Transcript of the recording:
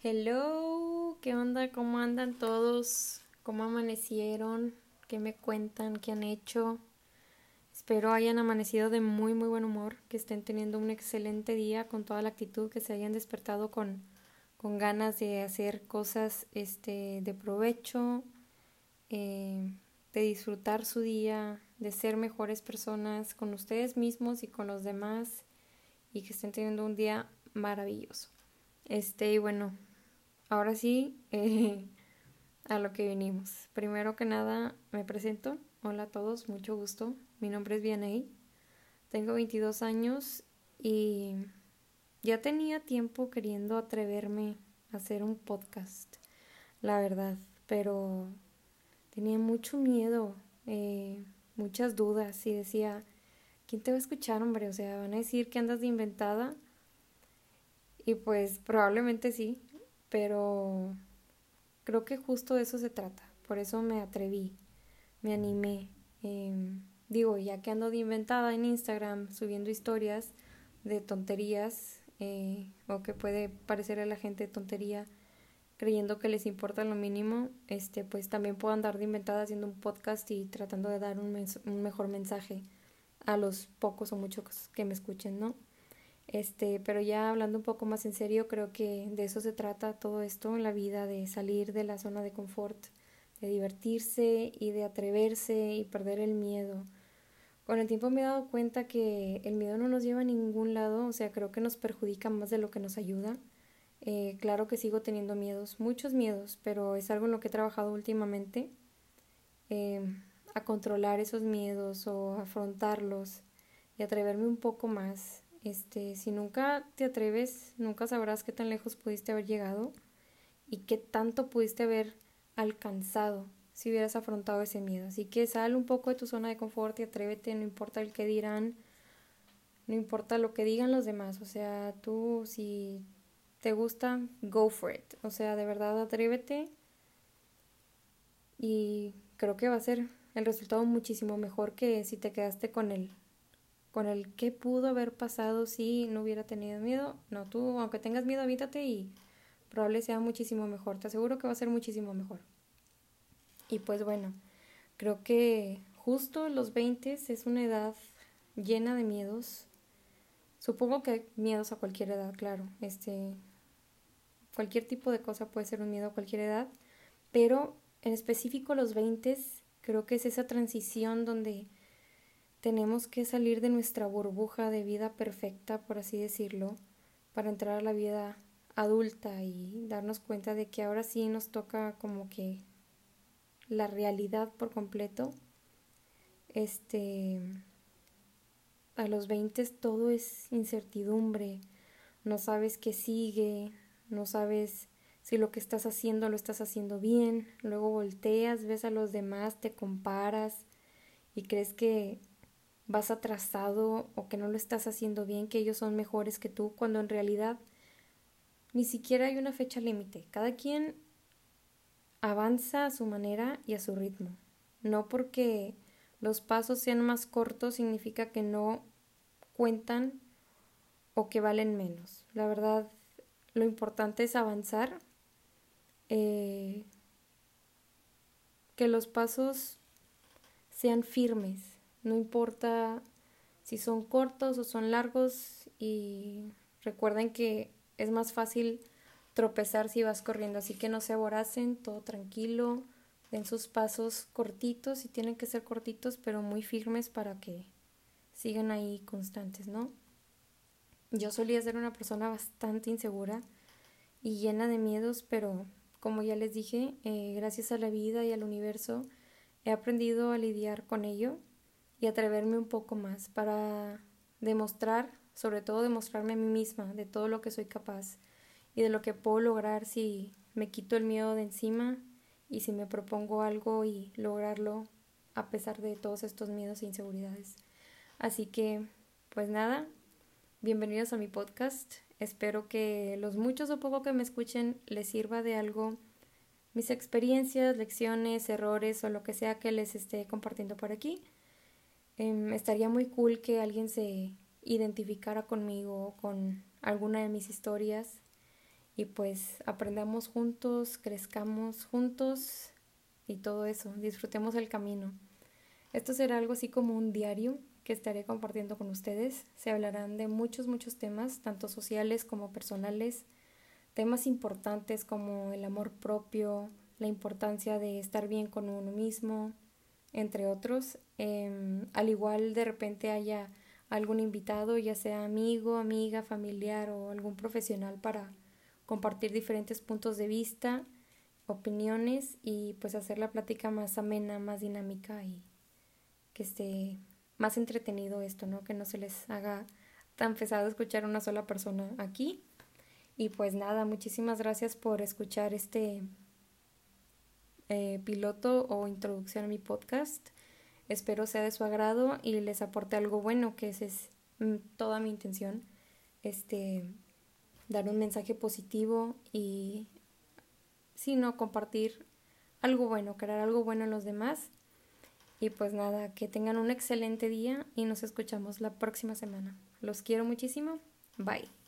Hello, ¿qué onda? ¿Cómo andan todos? ¿Cómo amanecieron? ¿Qué me cuentan? ¿Qué han hecho? Espero hayan amanecido de muy muy buen humor, que estén teniendo un excelente día con toda la actitud, que se hayan despertado con, con ganas de hacer cosas este, de provecho, eh, de disfrutar su día, de ser mejores personas con ustedes mismos y con los demás y que estén teniendo un día maravilloso. Este, y bueno, ahora sí, eh, a lo que venimos. Primero que nada, me presento. Hola a todos, mucho gusto. Mi nombre es Vianey. Tengo 22 años y ya tenía tiempo queriendo atreverme a hacer un podcast, la verdad, pero tenía mucho miedo, eh, muchas dudas y decía, ¿quién te va a escuchar, hombre? O sea, van a decir que andas de inventada. Y pues probablemente sí, pero creo que justo de eso se trata. Por eso me atreví, me animé. Em, digo, ya que ando de inventada en Instagram subiendo historias de tonterías, eh, o que puede parecer a la gente tontería, creyendo que les importa lo mínimo, este, pues también puedo andar de inventada haciendo un podcast y tratando de dar un, un mejor mensaje a los pocos o muchos que me escuchen, ¿no? Este, pero ya hablando un poco más en serio, creo que de eso se trata todo esto en la vida, de salir de la zona de confort, de divertirse y de atreverse y perder el miedo. Con el tiempo me he dado cuenta que el miedo no nos lleva a ningún lado, o sea, creo que nos perjudica más de lo que nos ayuda. Eh, claro que sigo teniendo miedos, muchos miedos, pero es algo en lo que he trabajado últimamente. Eh, a controlar esos miedos o afrontarlos y atreverme un poco más. Este, si nunca te atreves, nunca sabrás qué tan lejos pudiste haber llegado y qué tanto pudiste haber alcanzado si hubieras afrontado ese miedo. Así que sal un poco de tu zona de confort y atrévete, no importa el que dirán, no importa lo que digan los demás, o sea, tú si te gusta, go for it. O sea, de verdad atrévete y creo que va a ser el resultado muchísimo mejor que si te quedaste con el con el qué pudo haber pasado si no hubiera tenido miedo. No, tú aunque tengas miedo, avítate y probablemente sea muchísimo mejor. Te aseguro que va a ser muchísimo mejor. Y pues bueno, creo que justo los 20 es una edad llena de miedos. Supongo que hay miedos a cualquier edad, claro. Este cualquier tipo de cosa puede ser un miedo a cualquier edad, pero en específico los 20 Creo que es esa transición donde tenemos que salir de nuestra burbuja de vida perfecta, por así decirlo, para entrar a la vida adulta y darnos cuenta de que ahora sí nos toca como que la realidad por completo. Este a los 20 todo es incertidumbre, no sabes qué sigue, no sabes si lo que estás haciendo lo estás haciendo bien, luego volteas, ves a los demás, te comparas y crees que vas atrasado o que no lo estás haciendo bien, que ellos son mejores que tú, cuando en realidad ni siquiera hay una fecha límite. Cada quien avanza a su manera y a su ritmo. No porque los pasos sean más cortos significa que no cuentan o que valen menos. La verdad, lo importante es avanzar eh, que los pasos sean firmes, no importa si son cortos o son largos y recuerden que es más fácil tropezar si vas corriendo, así que no se aboracen, todo tranquilo, den sus pasos cortitos y tienen que ser cortitos pero muy firmes para que sigan ahí constantes, ¿no? Yo solía ser una persona bastante insegura y llena de miedos, pero como ya les dije, eh, gracias a la vida y al universo, he aprendido a lidiar con ello y atreverme un poco más para demostrar, sobre todo demostrarme a mí misma de todo lo que soy capaz y de lo que puedo lograr si me quito el miedo de encima y si me propongo algo y lograrlo a pesar de todos estos miedos e inseguridades. Así que, pues nada, bienvenidos a mi podcast. Espero que los muchos o poco que me escuchen les sirva de algo mis experiencias, lecciones, errores o lo que sea que les esté compartiendo por aquí. Em, estaría muy cool que alguien se identificara conmigo con alguna de mis historias y pues aprendamos juntos, crezcamos juntos y todo eso, disfrutemos el camino. Esto será algo así como un diario que estaré compartiendo con ustedes. Se hablarán de muchos, muchos temas, tanto sociales como personales, temas importantes como el amor propio, la importancia de estar bien con uno mismo, entre otros. Em, al igual de repente haya algún invitado, ya sea amigo, amiga, familiar o algún profesional para compartir diferentes puntos de vista, opiniones y pues hacer la plática más amena, más dinámica y que esté más entretenido esto, ¿no? Que no se les haga tan pesado escuchar a una sola persona aquí. Y pues nada, muchísimas gracias por escuchar este eh, piloto o introducción a mi podcast. Espero sea de su agrado y les aporte algo bueno, que esa es mm, toda mi intención. Este, dar un mensaje positivo y, si no, compartir algo bueno, crear algo bueno en los demás. Y pues nada, que tengan un excelente día y nos escuchamos la próxima semana. Los quiero muchísimo. Bye.